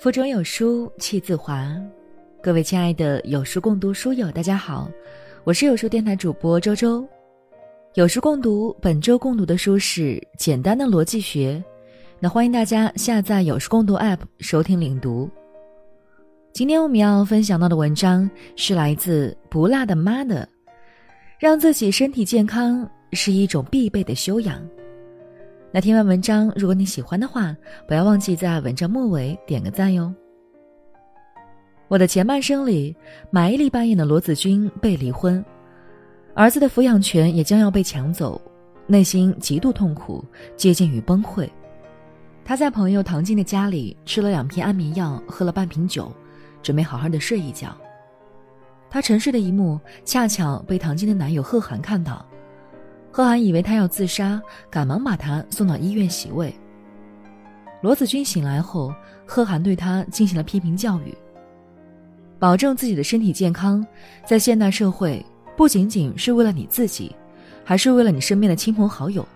腹中有书气自华，各位亲爱的有书共读书友，大家好，我是有书电台主播周周。有书共读本周共读的书是《简单的逻辑学》，那欢迎大家下载有书共读 App 收听领读。今天我们要分享到的文章是来自不辣的妈的，让自己身体健康是一种必备的修养。那听完文章，如果你喜欢的话，不要忘记在文章末尾点个赞哟。我的前半生里，马伊琍扮演的罗子君被离婚，儿子的抚养权也将要被抢走，内心极度痛苦，接近于崩溃。他在朋友唐静的家里吃了两片安眠药，喝了半瓶酒，准备好好的睡一觉。他沉睡的一幕，恰巧被唐静的男友贺涵看到。贺涵以为他要自杀，赶忙把他送到医院洗胃。罗子君醒来后，贺涵对他进行了批评教育。保证自己的身体健康，在现代社会不仅仅是为了你自己，还是为了你身边的亲朋好友，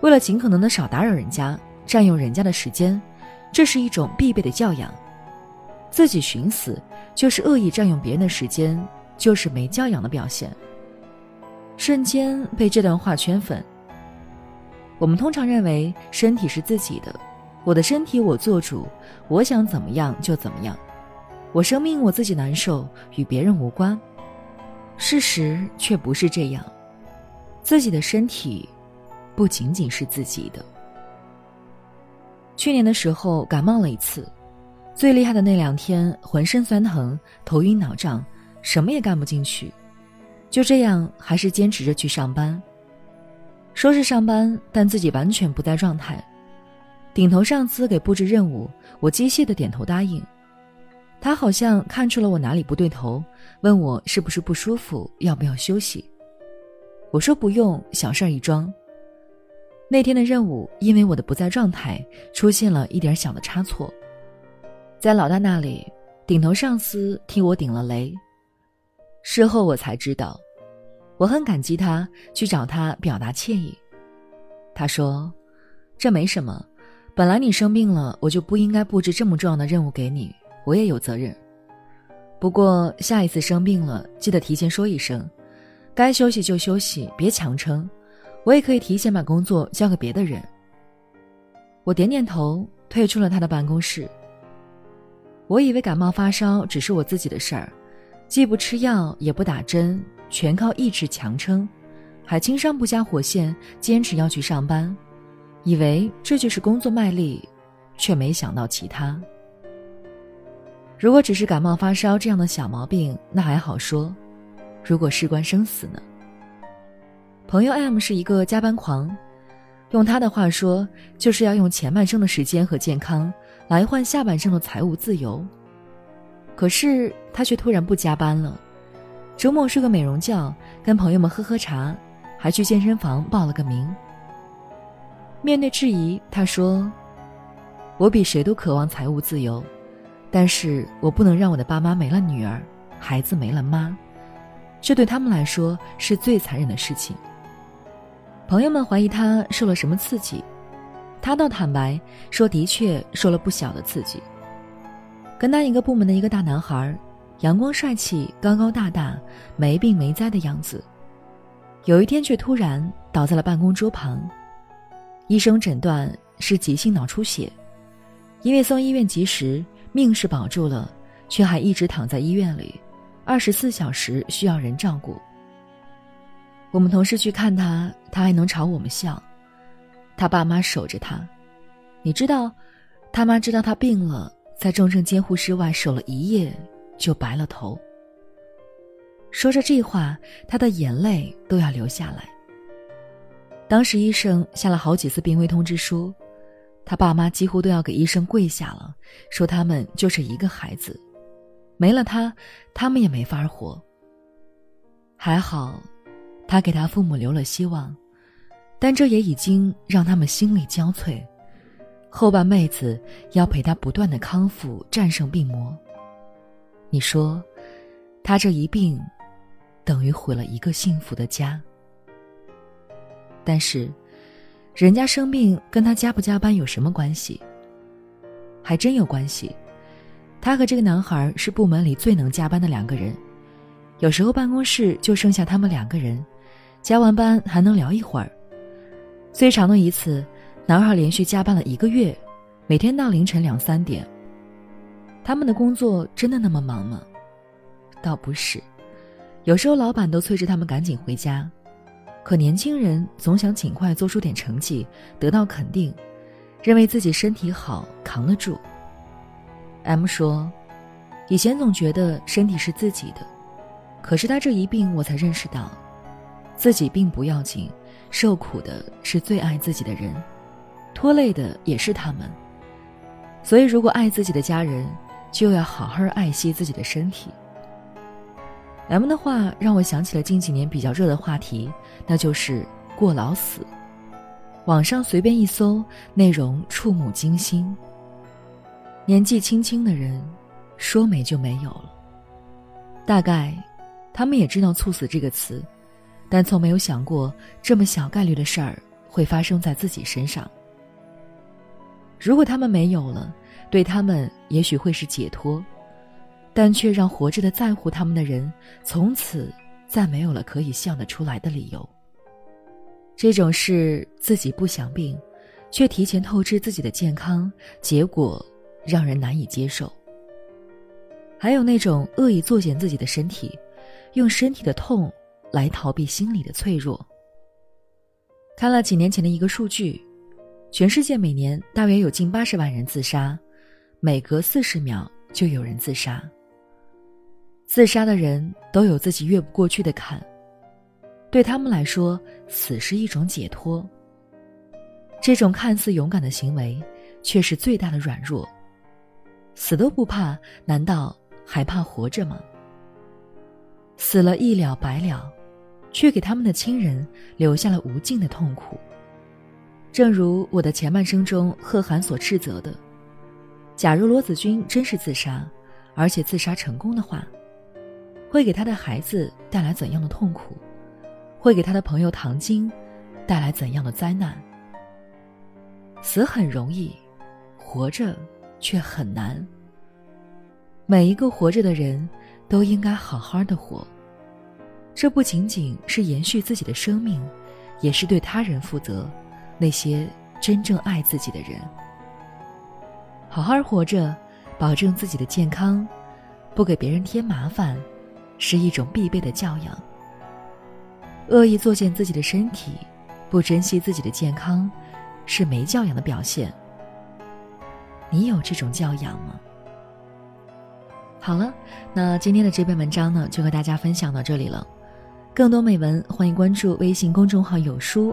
为了尽可能的少打扰人家、占用人家的时间，这是一种必备的教养。自己寻死就是恶意占用别人的时间，就是没教养的表现。瞬间被这段话圈粉。我们通常认为身体是自己的，我的身体我做主，我想怎么样就怎么样，我生命我自己难受，与别人无关。事实却不是这样，自己的身体不仅仅是自己的。去年的时候感冒了一次，最厉害的那两天浑身酸疼、头晕脑胀，什么也干不进去。就这样，还是坚持着去上班。说是上班，但自己完全不在状态。顶头上司给布置任务，我机械的点头答应。他好像看出了我哪里不对头，问我是不是不舒服，要不要休息。我说不用，小事儿一桩。那天的任务，因为我的不在状态，出现了一点小的差错。在老大那里，顶头上司替我顶了雷。事后我才知道，我很感激他去找他表达歉意。他说：“这没什么，本来你生病了，我就不应该布置这么重要的任务给你，我也有责任。不过下一次生病了，记得提前说一声，该休息就休息，别强撑。我也可以提前把工作交给别的人。”我点点头，退出了他的办公室。我以为感冒发烧只是我自己的事儿。既不吃药也不打针，全靠意志强撑，还轻伤不加火线，坚持要去上班，以为这就是工作卖力，却没想到其他。如果只是感冒发烧这样的小毛病，那还好说；如果事关生死呢？朋友 M 是一个加班狂，用他的话说，就是要用前半生的时间和健康来换下半生的财务自由。可是他却突然不加班了，周末睡个美容觉，跟朋友们喝喝茶，还去健身房报了个名。面对质疑，他说：“我比谁都渴望财务自由，但是我不能让我的爸妈没了女儿，孩子没了妈，这对他们来说是最残忍的事情。”朋友们怀疑他受了什么刺激，他倒坦白说：“的确受了不小的刺激。”跟他一个部门的一个大男孩，阳光帅气、高高大大、没病没灾的样子，有一天却突然倒在了办公桌旁。医生诊断是急性脑出血，因为送医院及时，命是保住了，却还一直躺在医院里，二十四小时需要人照顾。我们同事去看他，他还能朝我们笑。他爸妈守着他，你知道，他妈知道他病了。在重症监护室外守了一夜，就白了头。说着这话，他的眼泪都要流下来。当时医生下了好几次病危通知书，他爸妈几乎都要给医生跪下了，说他们就是一个孩子，没了他，他们也没法活。还好，他给他父母留了希望，但这也已经让他们心力交瘁。后半辈子要陪他不断的康复，战胜病魔。你说，他这一病，等于毁了一个幸福的家。但是，人家生病跟他加不加班有什么关系？还真有关系。他和这个男孩是部门里最能加班的两个人，有时候办公室就剩下他们两个人，加完班还能聊一会儿。最长的一次，男孩连续加班了一个月，每天到凌晨两三点。他们的工作真的那么忙吗？倒不是，有时候老板都催着他们赶紧回家，可年轻人总想尽快做出点成绩，得到肯定，认为自己身体好扛得住。M 说：“以前总觉得身体是自己的，可是他这一病，我才认识到，自己并不要紧，受苦的是最爱自己的人，拖累的也是他们。所以，如果爱自己的家人，就要好好爱惜自己的身体。”M 的话让我想起了近几年比较热的话题，那就是过劳死。网上随便一搜，内容触目惊心。年纪轻轻的人，说没就没有了。大概，他们也知道“猝死”这个词，但从没有想过这么小概率的事儿会发生在自己身上。如果他们没有了，对他们也许会是解脱，但却让活着的在乎他们的人从此再没有了可以笑得出来的理由。这种事自己不想病，却提前透支自己的健康，结果。让人难以接受。还有那种恶意作践自己的身体，用身体的痛来逃避心理的脆弱。看了几年前的一个数据，全世界每年大约有近八十万人自杀，每隔四十秒就有人自杀。自杀的人都有自己越不过去的坎，对他们来说，死是一种解脱。这种看似勇敢的行为，却是最大的软弱。死都不怕，难道还怕活着吗？死了一了百了，却给他们的亲人留下了无尽的痛苦。正如我的前半生中贺涵所斥责的：假如罗子君真是自杀，而且自杀成功的话，会给他的孩子带来怎样的痛苦？会给他的朋友唐晶带来怎样的灾难？死很容易，活着。却很难。每一个活着的人，都应该好好的活。这不仅仅是延续自己的生命，也是对他人负责。那些真正爱自己的人，好好活着，保证自己的健康，不给别人添麻烦，是一种必备的教养。恶意作践自己的身体，不珍惜自己的健康，是没教养的表现。你有这种教养吗？好了，那今天的这篇文章呢，就和大家分享到这里了。更多美文，欢迎关注微信公众号“有书”。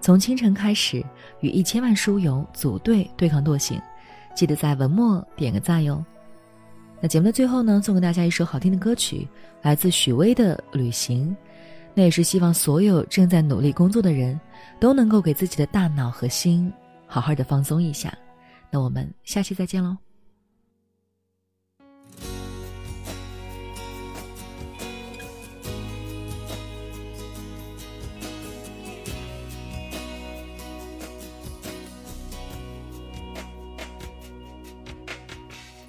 从清晨开始，与一千万书友组队对抗惰性，记得在文末点个赞哟。那节目的最后呢，送给大家一首好听的歌曲，来自许巍的《旅行》。那也是希望所有正在努力工作的人，都能够给自己的大脑和心好好的放松一下。那我们下期再见喽。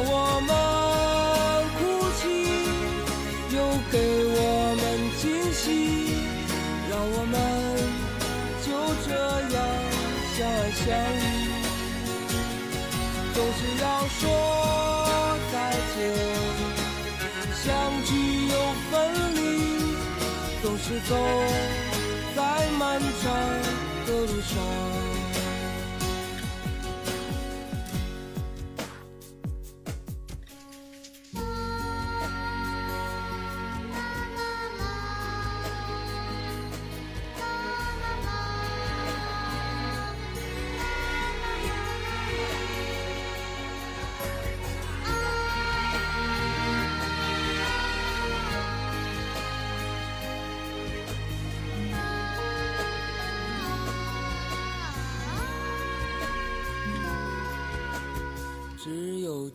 让我们哭泣，又给我们惊喜，让我们就这样相爱相依。总是要说再见，相聚又分离，总是走在漫长的路上。